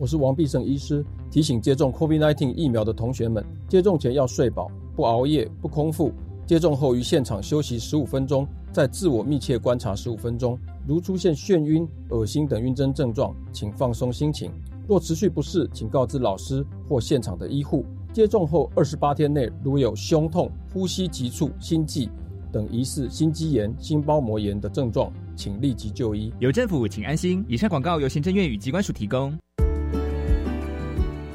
我是王必胜医师，提醒接种 COVID-19 疫苗的同学们，接种前要睡饱，不熬夜，不空腹。接种后于现场休息十五分钟，再自我密切观察十五分钟。如出现眩晕、恶心等晕针症状，请放松心情。若持续不适，请告知老师或现场的医护。接种后二十八天内，如有胸痛、呼吸急促、心悸等疑似心肌炎、心包膜炎的症状，请立即就医。有政府，请安心。以上广告由行政院与机关署提供。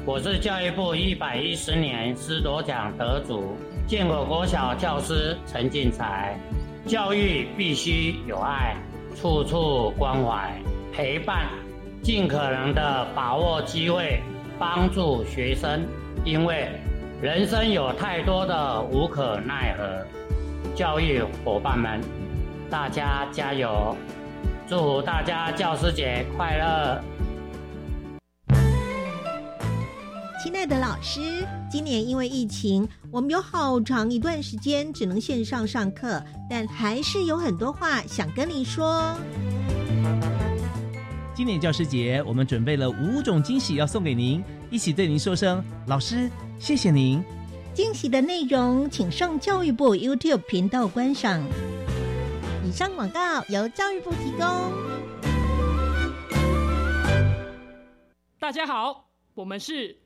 我是教育部一百一十年师铎奖得主建国国小教师陈进才。教育必须有爱，处处关怀陪伴，尽可能的把握机会，帮助学生。因为人生有太多的无可奈何。教育伙伴们，大家加油！祝福大家教师节快乐！亲爱的老师，今年因为疫情，我们有好长一段时间只能线上上课，但还是有很多话想跟你说。今年教师节，我们准备了五种惊喜要送给您，一起对您说声老师，谢谢您。惊喜的内容，请上教育部 YouTube 频道观赏。以上广告由教育部提供。大家好，我们是。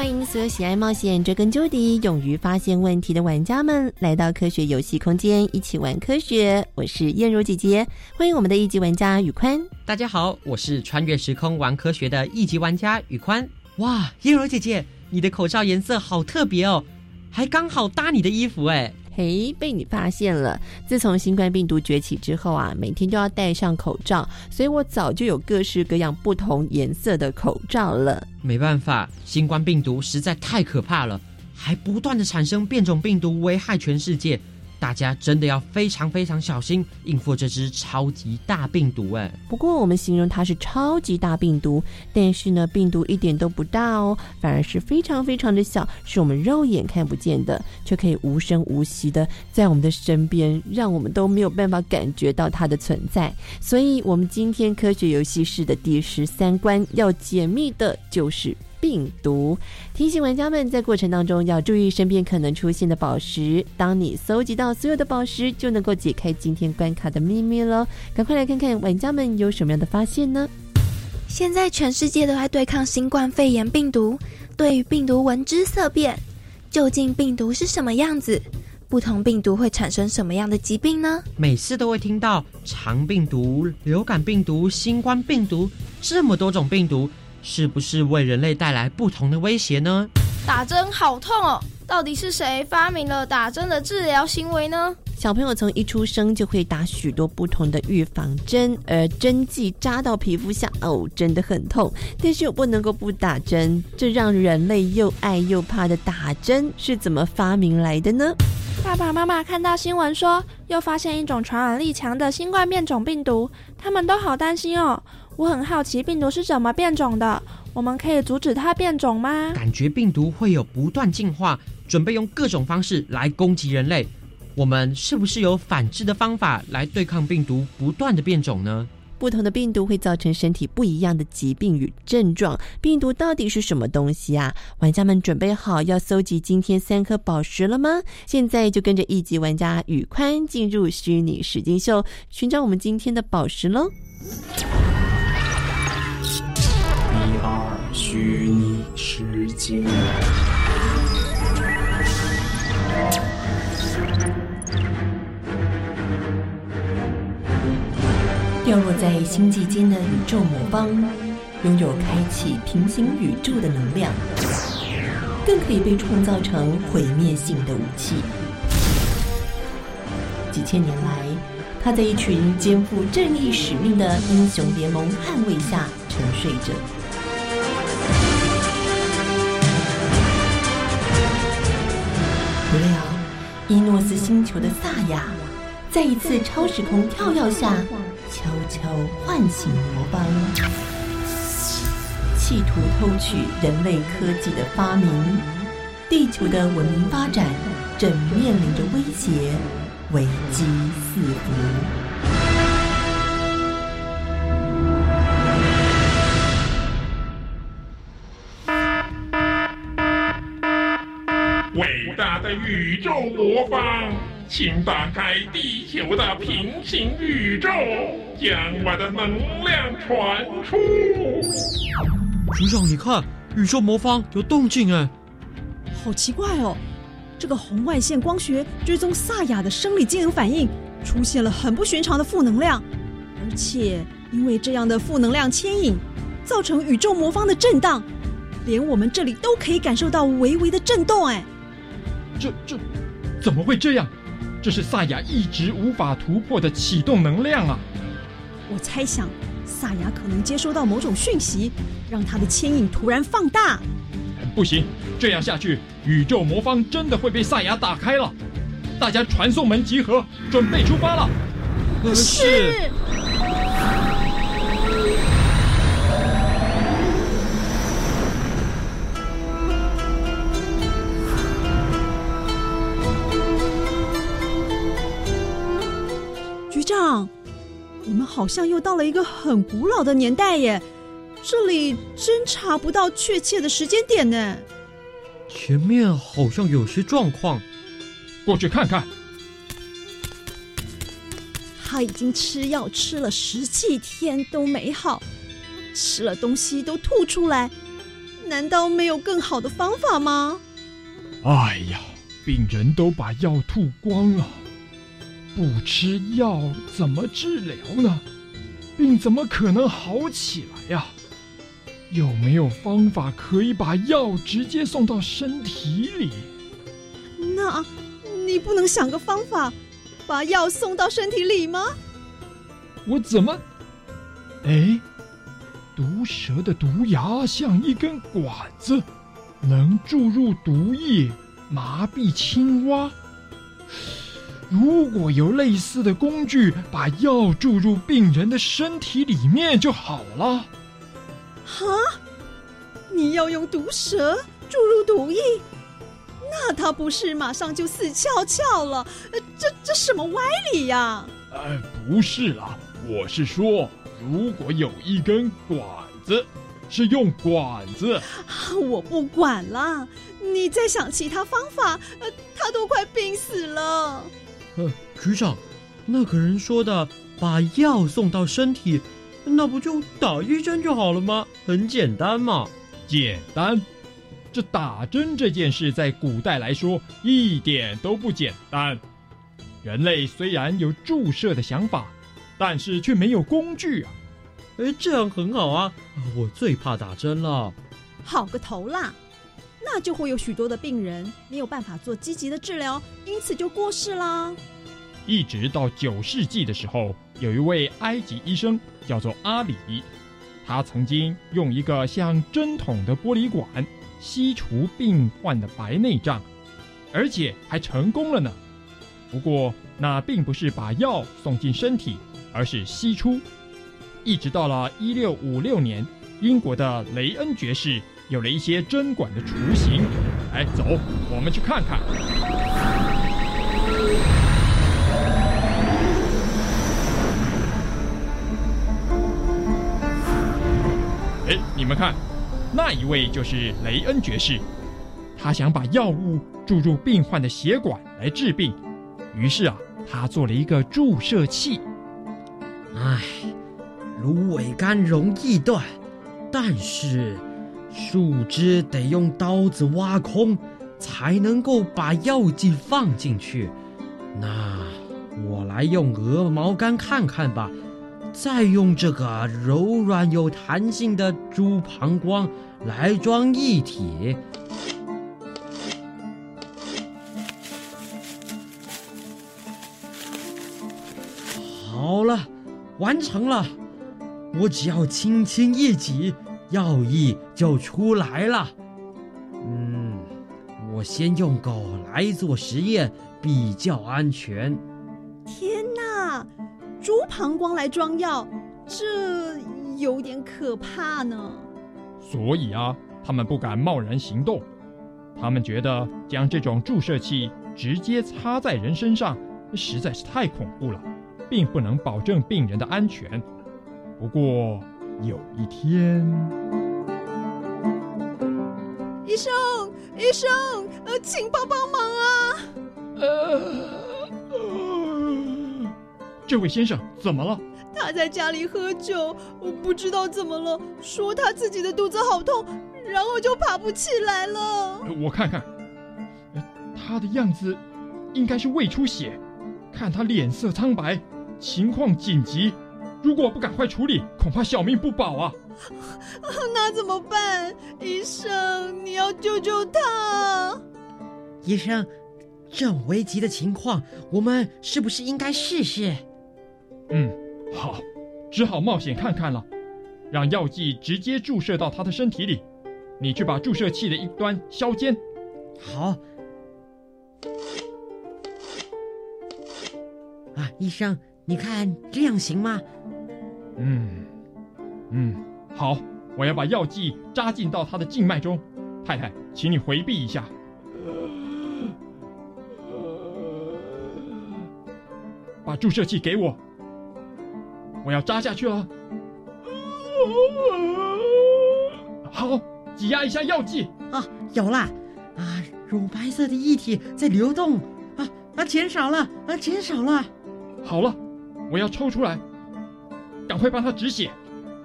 欢迎所有喜爱冒险、追根究底、勇于发现问题的玩家们来到科学游戏空间，一起玩科学。我是燕如姐姐，欢迎我们的一级玩家宇宽。大家好，我是穿越时空玩科学的一级玩家宇宽。哇，燕如姐姐，你的口罩颜色好特别哦，还刚好搭你的衣服哎。嘿，被你发现了！自从新冠病毒崛起之后啊，每天都要戴上口罩，所以我早就有各式各样不同颜色的口罩了。没办法，新冠病毒实在太可怕了，还不断的产生变种病毒，危害全世界。大家真的要非常非常小心应付这只超级大病毒哎！不过我们形容它是超级大病毒，但是呢，病毒一点都不大哦，反而是非常非常的小，是我们肉眼看不见的，却可以无声无息的在我们的身边，让我们都没有办法感觉到它的存在。所以，我们今天科学游戏室的第十三关要解密的就是。病毒提醒玩家们，在过程当中要注意身边可能出现的宝石。当你搜集到所有的宝石，就能够解开今天关卡的秘密了。赶快来看看玩家们有什么样的发现呢？现在全世界都在对抗新冠肺炎病毒，对于病毒闻之色变。究竟病毒是什么样子？不同病毒会产生什么样的疾病呢？每次都会听到肠病毒、流感病毒、新冠病毒，这么多种病毒。是不是为人类带来不同的威胁呢？打针好痛哦！到底是谁发明了打针的治疗行为呢？小朋友从一出生就会打许多不同的预防针，而针剂扎到皮肤下，哦，真的很痛。但是又不能够不打针，这让人类又爱又怕的打针是怎么发明来的呢？爸爸妈妈看到新闻说又发现一种传染力强的新冠变种病毒，他们都好担心哦。我很好奇病毒是怎么变种的，我们可以阻止它变种吗？感觉病毒会有不断进化，准备用各种方式来攻击人类。我们是不是有反制的方法来对抗病毒不断的变种呢？不同的病毒会造成身体不一样的疾病与症状。病毒到底是什么东西啊？玩家们准备好要搜集今天三颗宝石了吗？现在就跟着一级玩家宇宽进入虚拟实境秀，寻找我们今天的宝石喽！虚拟世界。掉落在星际间的宇宙魔方，拥有开启平行宇宙的能量，更可以被创造成毁灭性的武器。几千年来，他在一群肩负正义使命的英雄联盟捍卫下沉睡着。伊诺斯星球的萨亚，在一次超时空跳跃下，悄悄唤醒魔方，企图偷取人类科技的发明。地球的文明发展正面临着威胁，危机四伏。伟大的宇宙魔方，请打开地球的平行宇宙，将我的能量传出。局长，你看，宇宙魔方有动静哎！好奇怪哦，这个红外线光学追踪萨雅的生理机能反应出现了很不寻常的负能量，而且因为这样的负能量牵引，造成宇宙魔方的震荡，连我们这里都可以感受到微微的震动哎。这这怎么会这样？这是萨雅一直无法突破的启动能量啊！我猜想，萨雅可能接收到某种讯息，让他的牵引突然放大。不行，这样下去，宇宙魔方真的会被萨雅打开了。大家传送门集合，准备出发了。是。长，我们好像又到了一个很古老的年代耶！这里真查不到确切的时间点呢。前面好像有些状况，过去看看。他已经吃药吃了十几天都没好，吃了东西都吐出来，难道没有更好的方法吗？哎呀，病人都把药吐光了。不吃药怎么治疗呢？病怎么可能好起来呀？有没有方法可以把药直接送到身体里？那，你不能想个方法，把药送到身体里吗？我怎么？哎，毒蛇的毒牙像一根管子，能注入毒液，麻痹青蛙。如果有类似的工具，把药注入病人的身体里面就好了。哈，你要用毒蛇注入毒液，那他不是马上就死翘翘了？这这什么歪理呀？呃，不是啦，我是说，如果有一根管子，是用管子。我不管了，你再想其他方法。呃，他都快病死了。呃，局长，那个人说的把药送到身体，那不就打一针就好了吗？很简单嘛。简单？这打针这件事在古代来说一点都不简单。人类虽然有注射的想法，但是却没有工具啊。哎，这样很好啊！我最怕打针了。好个头啦！那就会有许多的病人没有办法做积极的治疗，因此就过世啦。一直到九世纪的时候，有一位埃及医生叫做阿里，他曾经用一个像针筒的玻璃管吸除病患的白内障，而且还成功了呢。不过那并不是把药送进身体，而是吸出。一直到了一六五六年，英国的雷恩爵士。有了一些针管的雏形，哎走，我们去看看。哎，你们看，那一位就是雷恩爵士，他想把药物注入病患的血管来治病，于是啊，他做了一个注射器。唉，芦苇干容易断，但是。树枝得用刀子挖空，才能够把药剂放进去。那我来用鹅毛干看看吧，再用这个柔软有弹性的猪膀胱来装液体。好了，完成了。我只要轻轻一挤，药液就出来了。嗯，我先用狗来做实验，比较安全。天哪，猪膀胱来装药，这有点可怕呢。所以啊，他们不敢贸然行动。他们觉得将这种注射器直接插在人身上，实在是太恐怖了，并不能保证病人的安全。不过有一天，医生，医生，呃，请帮帮忙啊！呃，这位先生怎么了？他在家里喝酒，我不知道怎么了，说他自己的肚子好痛，然后就爬不起来了。我看看，他的样子应该是胃出血，看他脸色苍白，情况紧急。如果不赶快处理，恐怕小命不保啊！那怎么办？医生，你要救救他！医生，这种危急的情况，我们是不是应该试试？嗯，好，只好冒险看看了。让药剂直接注射到他的身体里，你去把注射器的一端削尖。好。啊，医生，你看这样行吗？嗯，嗯，好，我要把药剂扎进到他的静脉中。太太，请你回避一下。把注射器给我，我要扎下去了。好，挤压一下药剂。啊，有了！啊，乳白色的液体在流动。啊啊，减少了！啊，减少了！好了，我要抽出来。赶快帮他止血，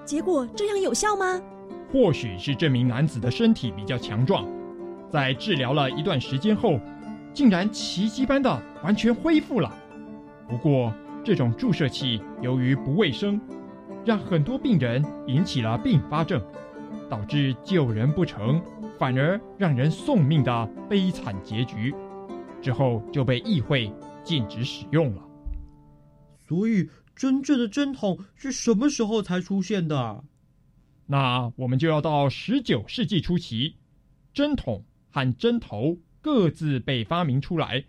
结果这样有效吗？或许是这名男子的身体比较强壮，在治疗了一段时间后，竟然奇迹般的完全恢复了。不过，这种注射器由于不卫生，让很多病人引起了并发症，导致救人不成，反而让人送命的悲惨结局。之后就被议会禁止使用了。所以。真正的针筒是什么时候才出现的？那我们就要到十九世纪初期，针筒和针头各自被发明出来，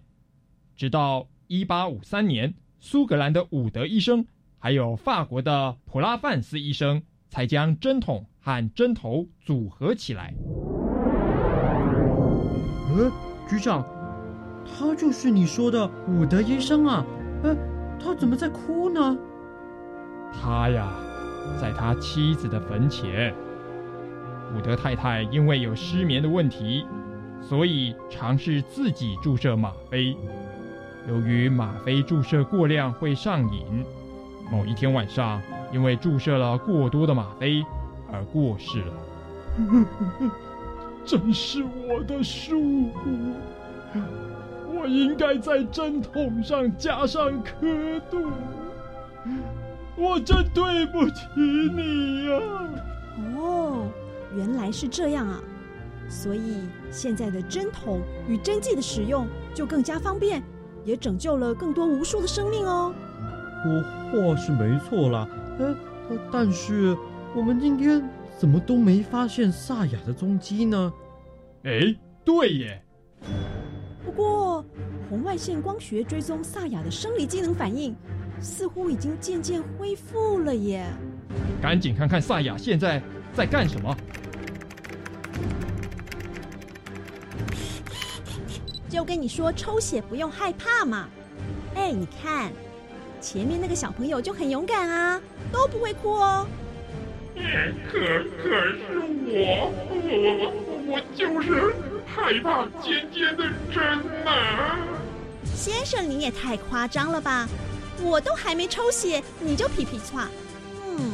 直到一八五三年，苏格兰的伍德医生还有法国的普拉范斯医生才将针筒和针头组合起来。呃，局长，他就是你说的伍德医生啊？呃。他怎么在哭呢？他呀，在他妻子的坟前。伍德太太因为有失眠的问题，所以尝试自己注射吗啡。由于吗啡注射过量会上瘾，某一天晚上，因为注射了过多的吗啡而过世了。真是我的疏忽。我应该在针筒上加上刻度，我真对不起你呀！哦，原来是这样啊！所以现在的针筒与针剂的使用就更加方便，也拯救了更多无数的生命哦。我话是没错啦，呃，但是我们今天怎么都没发现萨雅的踪迹呢？哎，对耶。红外线光学追踪萨雅的生理机能反应，似乎已经渐渐恢复了耶。赶紧看看萨雅现在在干什么。就跟你说抽血不用害怕嘛。哎，你看，前面那个小朋友就很勇敢啊，都不会哭哦。可可是我，我我我就是。害怕尖尖的针呐！先生，你也太夸张了吧！我都还没抽血，你就皮皮唰。嗯，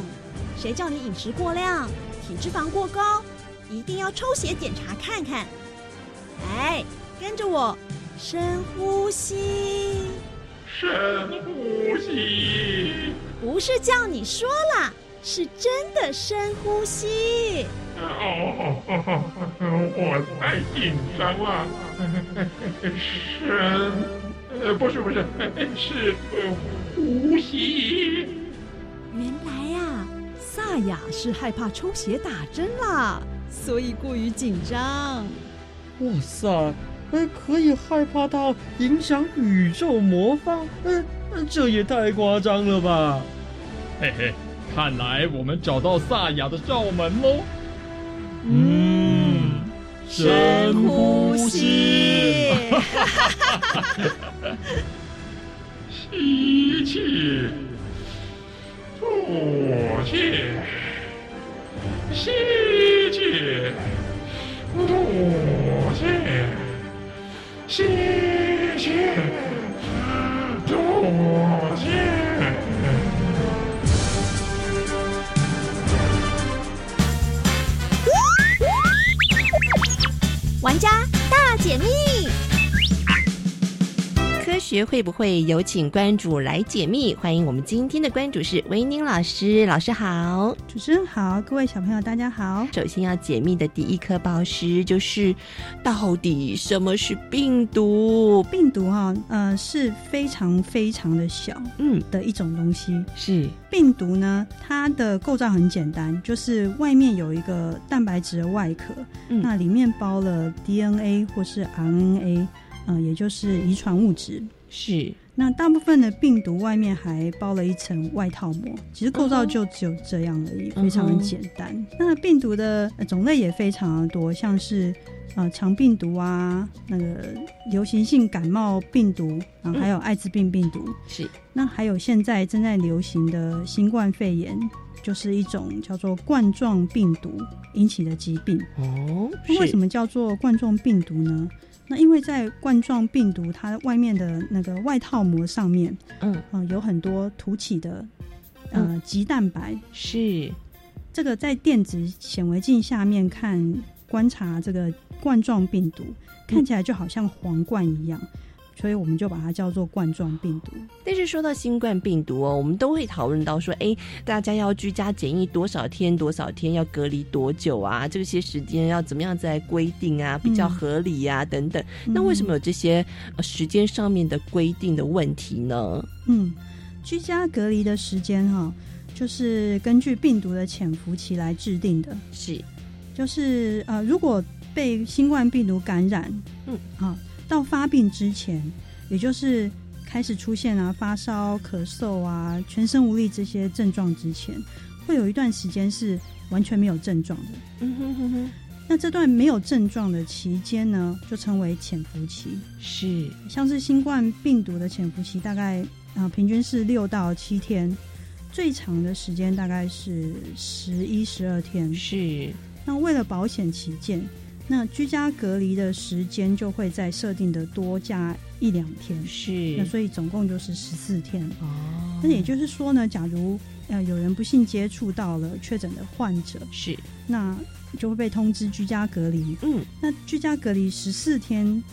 谁叫你饮食过量，体脂肪过高，一定要抽血检查看看。来，跟着我，深呼吸，深呼吸。不是叫你说啦，是真的深呼吸。哦，我太紧张了。深，呃，不是不是，是呼吸。原来呀，萨雅是害怕抽血打针啦，所以过于紧张。哇塞，呃，可以害怕到影响宇宙魔方？呃，这也太夸张了吧！嘿嘿，看来我们找到萨雅的罩门喽。嗯，深呼吸，吸气，吐气，吸。学会不会有请关主来解密？欢迎我们今天的关主是维宁老师，老师好，主持人好，各位小朋友大家好。首先要解密的第一颗宝石就是，到底什么是病毒？病毒哈、呃是非常非常的小，嗯的一种东西。是病毒呢，它的构造很简单，就是外面有一个蛋白质的外壳，嗯那里面包了 DNA 或是 RNA，呃，也就是遗传物质。是，那大部分的病毒外面还包了一层外套膜，其实构造就只有这样而已，非常的简单。那病毒的呃种类也非常的多，像是呃肠病毒啊，那个流行性感冒病毒，然后还有艾滋病病毒。是，那还有现在正在流行的新冠肺炎，就是一种叫做冠状病毒引起的疾病。哦，那为什么？么叫做冠状病毒呢？那因为在冠状病毒它外面的那个外套膜上面，嗯。呃，有很多凸起的呃棘蛋白，是。这个在电子显微镜下面看观察这个冠状病毒，看起来就好像皇冠一样，所以我们就把它叫做冠状病毒。但是说到新冠病毒哦，我们都会讨论到说，哎，大家要居家检疫多少天？多少天要隔离多久啊？这些时间要怎么样再规定啊？比较合理呀、等等。那为什么有这些呃时间上面的规定的问题呢？嗯，居家隔离的时间哈、就是根据病毒的潜伏期来制定的。是，就是呃，如果被新冠病毒感染，嗯，啊，到发病之前，也就是开始出现啊发烧、咳嗽啊、全身无力这些症状之前，会有一段时间是完全没有症状的。嗯哼哼哼，那这段没有症状的期间呢，就称为潜伏期。是，像是新冠病毒的潜伏期大概啊、呃平均是六到七天，最长的时间大概是十一十二天。是，那为了保险起见，那居家隔离的时间就会在设定的多加一两天。是那所以总共就是十四天。哦，那也就是说呢，假如呃有人不幸接触到了确诊的患者，是，那就会被通知居家隔离。嗯，那居家隔离十四天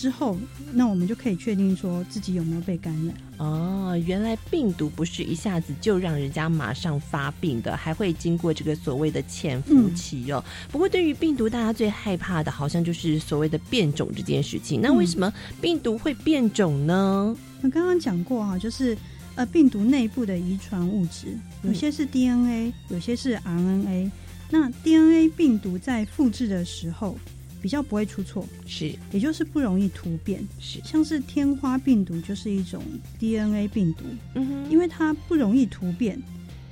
之后，那我们就可以确定说自己有没有被感染。哦，原来病毒不是一下子就让人家马上发病的，还会经过这个所谓的潜伏期哦。不过，对于病毒，大家最害怕的好像就是所谓的变种这件事情。那为什么病毒会变种呢？那刚刚讲过哈、就是呃病毒内部的遗传物质，有些是 DNA，、有些是 RNA。那 DNA 病毒在复制的时候比较不会出错，是，也就是不容易突变。是，像是天花病毒就是一种 DNA 病毒，嗯哼，因为它不容易突变，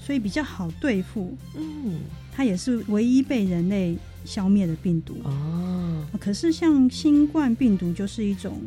所以比较好对付。嗯，它也是唯一被人类消灭的病毒。哦，可是像新冠病毒就是一种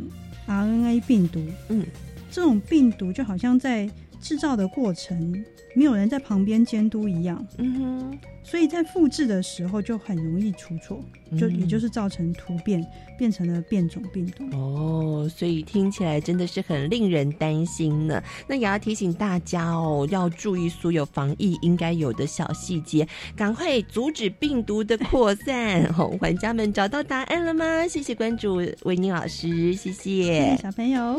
RNA 病毒，嗯，这种病毒就好像在制造的过程没有人在旁边监督一样，嗯哼，所以在复制的时候就很容易出错，就嗯也就是造成突变，变成了变种病毒。哦，所以听起来真的是很令人担心呢。那也要提醒大家哦，要注意所有防疫应该有的小细节，赶快阻止病毒的扩散。哦，玩家们找到答案了吗？谢谢关注维尼老师，谢谢。谢谢小朋友。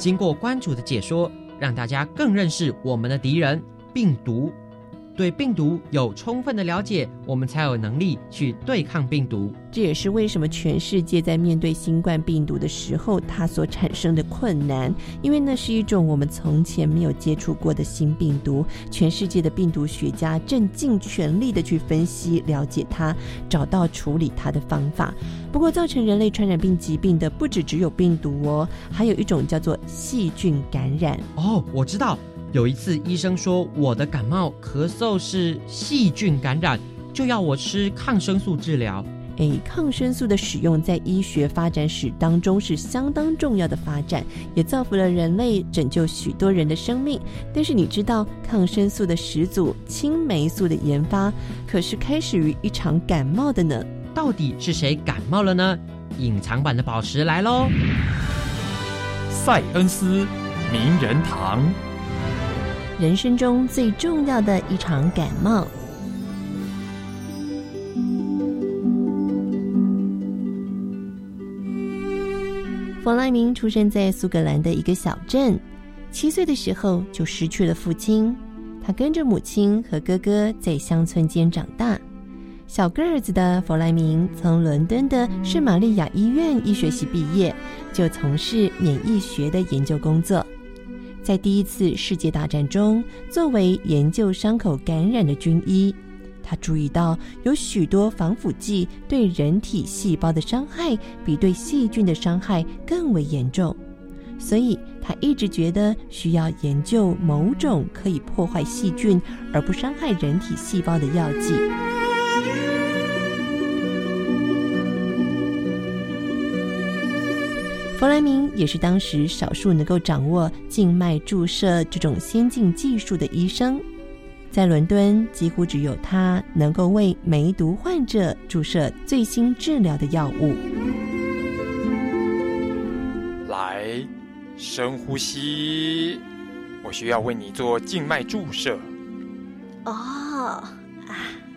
经过关主的解说，让大家更认识我们的敌人——病毒。对病毒有充分的了解，我们才有能力去对抗病毒。这也是为什么全世界在面对新冠病毒的时候，它所产生的困难，因为那是一种我们从前没有接触过的新病毒。全世界的病毒学家正尽全力的去分析、了解它，找到处理它的方法。不过，造成人类传染病疾病的不只只有病毒哦，还有一种叫做细菌感染。哦，我知道。有一次，医生说我的感冒、咳嗽是细菌感染，就要我吃抗生素治疗。诶，抗生素的使用在医学发展史当中是相当重要的发展，也造福了人类，拯救许多人的生命。但是你知道，抗生素的始祖青霉素的研发可是开始于一场感冒的呢？到底是谁感冒了呢？隐藏版的宝石来喽！塞恩斯名人堂。人生中最重要的一场感冒。弗莱明出生在苏格兰的一个小镇，七岁的时候就失去了父亲。他跟着母亲和哥哥在乡村间长大。小个儿子的弗莱明从伦敦的圣玛利亚医院医学系毕业，就从事免疫学的研究工作。在第一次世界大战中，作为研究伤口感染的军医，他注意到有许多防腐剂对人体细胞的伤害比对细菌的伤害更为严重，所以他一直觉得需要研究某种可以破坏细菌而不伤害人体细胞的药剂。弗莱明也是当时少数能够掌握静脉注射这种先进技术的医生，在伦敦几乎只有他能够为梅毒患者注射最新治疗的药物。来，深呼吸，我需要为你做静脉注射。哦，啊，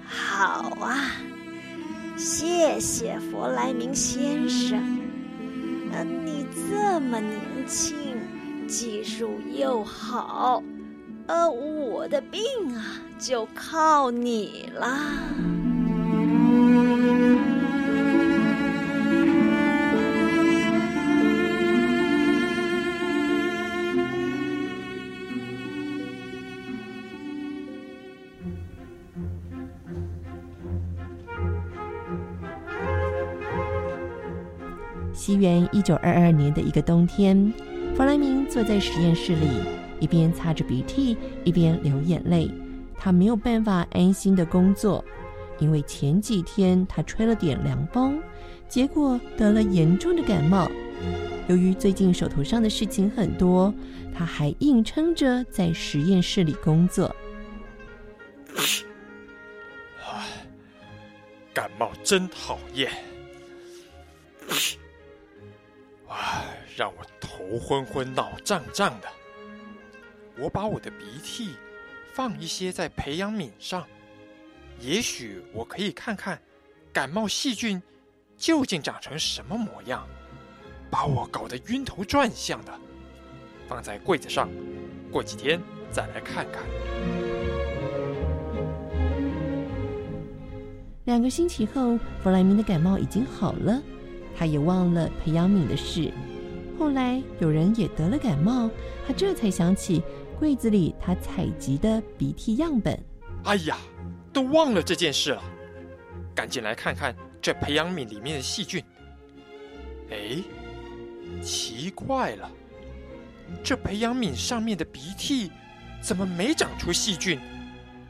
好啊，谢谢弗莱明先生。你这么年轻，技术又好，呃，我的病啊就靠你啦。元一九二二年的一个冬天，弗莱明坐在实验室里，一边擦着鼻涕，一边流眼泪。他没有办法安心的工作，因为前几天他吹了点凉风，结果得了严重的感冒。由于最近手头上的事情很多，他还硬撑着在实验室里工作。唉，感冒真讨厌。头昏昏、脑胀胀的。我把我的鼻涕放一些在培养皿上，也许我可以看看感冒细菌究竟长成什么模样。把我搞得晕头转向的，放在柜子上，过几天再来看看。两个星期后，弗莱明的感冒已经好了，他也忘了培养皿的事。后来有人也得了感冒，他这才想起柜子里他采集的鼻涕样本。哎呀，都忘了这件事了，赶紧来看看这培养皿里面的细菌。哎，奇怪了，这培养皿上面的鼻涕怎么没长出细菌？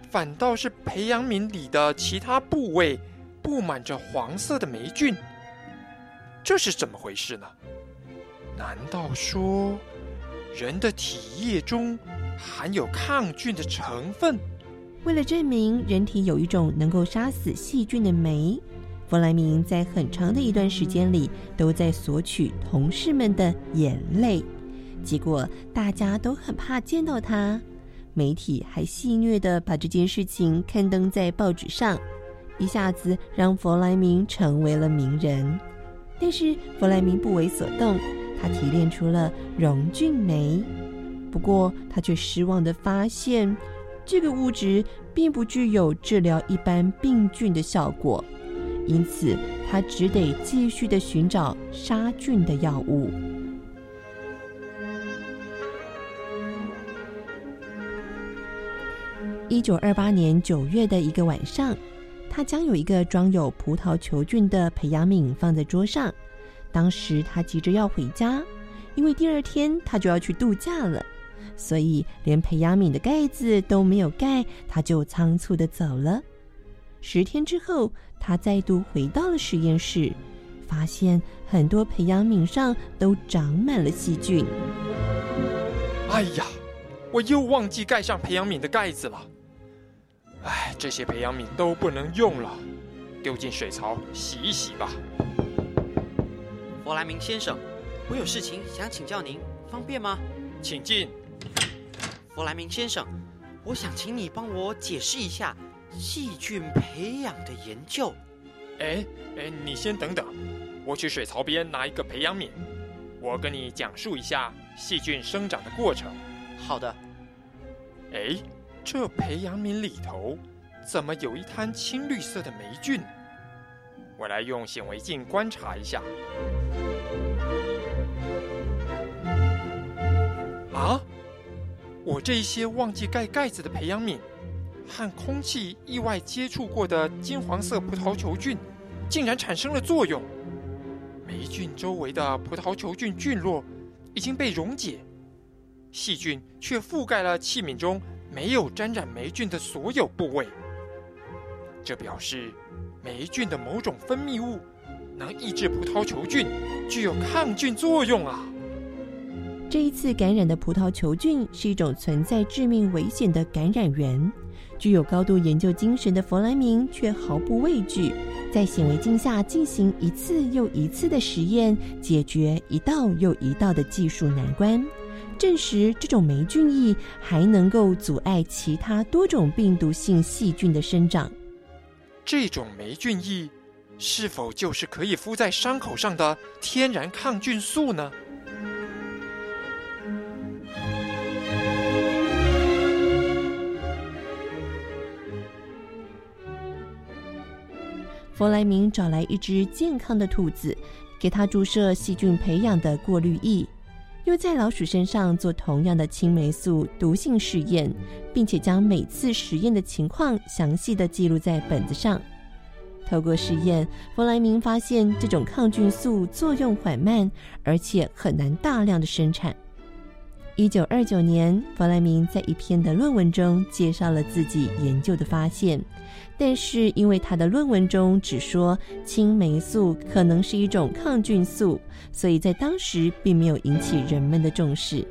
反倒是培养皿里的其他部位布满着黄色的霉菌，这是怎么回事呢？难道说人的体液中含有抗菌的成分。为了证明人体有一种能够杀死细菌的酶，弗莱明在很长的一段时间里都在索取同事们的眼泪。结果大家都很怕见到他，媒体还戏谑的把这件事情刊登在报纸上，一下子让弗莱明成为了名人。但是弗莱明不为所动，他提炼出了溶菌酶。不过他却失望的发现，这个物质并不具有治疗一般病菌的效果，因此他只得继续的寻找杀菌的药物。一九二八年九月的一个晚上，他将有一个装有葡萄球菌的培养皿放在桌上。当时他急着要回家，因为第二天他就要去度假了，所以连培养皿的盖子都没有盖，他就仓促的走了。十天之后，他再度回到了实验室，发现很多培养皿上都长满了细菌。哎呀，我又忘记盖上培养皿的盖子了。哎，这些培养皿都不能用了，丢进水槽洗一洗吧。弗莱明先生，我有事情想请教您，方便吗？请进。弗莱明先生，我想请你帮我解释一下细菌培养的研究。哎哎，你先等等，我去水槽边拿一个培养皿，我跟你讲述一下细菌生长的过程。好的。哎。这培养皿里头怎么有一滩青绿色的霉菌？我来用显微镜观察一下。啊！我这一些忘记盖盖子的培养皿，和空气意外接触过的金黄色葡萄球菌，竟然产生了作用。霉菌周围的葡萄球菌菌落已经被溶解，细菌却覆盖了器皿中。没有沾染霉菌的所有部位，这表示霉菌的某种分泌物能抑制葡萄球菌，具有抗菌作用啊！这一次感染的葡萄球菌是一种存在致命危险的感染源。具有高度研究精神的弗莱明却毫不畏惧，在显微镜下进行一次又一次的实验，解决一道又一道的技术难关。证实这种霉菌液还能够阻碍其他多种病毒性细菌的生长。这种霉菌液是否就是可以敷在伤口上的天然抗菌素呢？弗莱明找来一只健康的兔子，给它注射细菌培养的过滤液。又在老鼠身上做同样的青霉素毒性试验，并且将每次实验的情况详细的记录在本子上。透过试验，弗莱明发现这种抗菌素作用缓慢，而且很难大量的生产。一九二九年，弗莱明在一篇的论文中介绍了自己研究的发现。但是，因为他的论文中只说青霉素可能是一种抗菌素，所以在当时并没有引起人们的重视。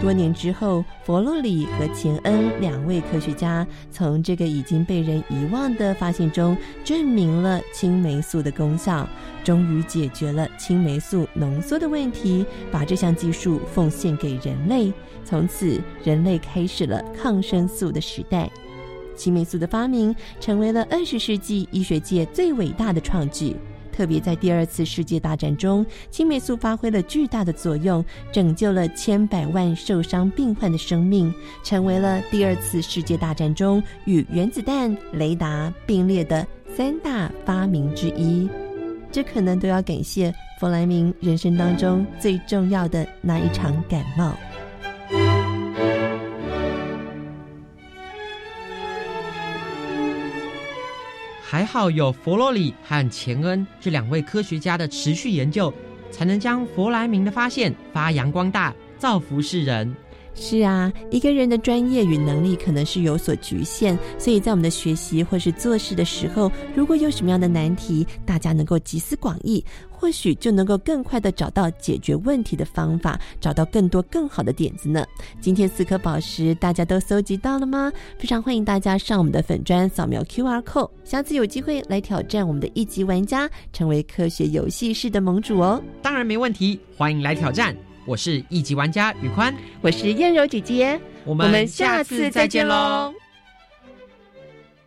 多年之后，佛洛里和钱恩两位科学家从这个已经被人遗忘的发现中证明了青霉素的功效，终于解决了青霉素浓缩的问题，把这项技术奉献给人类。从此，人类开始了抗生素的时代。青霉素的发明成为了二十世纪医学界最伟大的创举。特别在第二次世界大战中，青霉素发挥了巨大的作用，拯救了千百万受伤病患的生命，成为了第二次世界大战中与原子弹、雷达并列的三大发明之一。这可能都要感谢弗莱明人生当中最重要的那一场感冒。还好有佛罗里和钱恩这两位科学家的持续研究，才能将佛莱明的发现发扬光大，造福世人。是啊，一个人的专业与能力可能是有所局限，所以在我们的学习或是做事的时候，如果有什么样的难题，大家能够集思广益，或许就能够更快的找到解决问题的方法，找到更多更好的点子呢。今天四颗宝石大家都搜集到了吗？非常欢迎大家上我们的粉砖扫描 Q R code，下次有机会来挑战我们的一级玩家，成为科学游戏室的盟主哦。当然没问题，欢迎来挑战。我是一级玩家宇宽，我是燕柔姐姐，我们下次再见喽。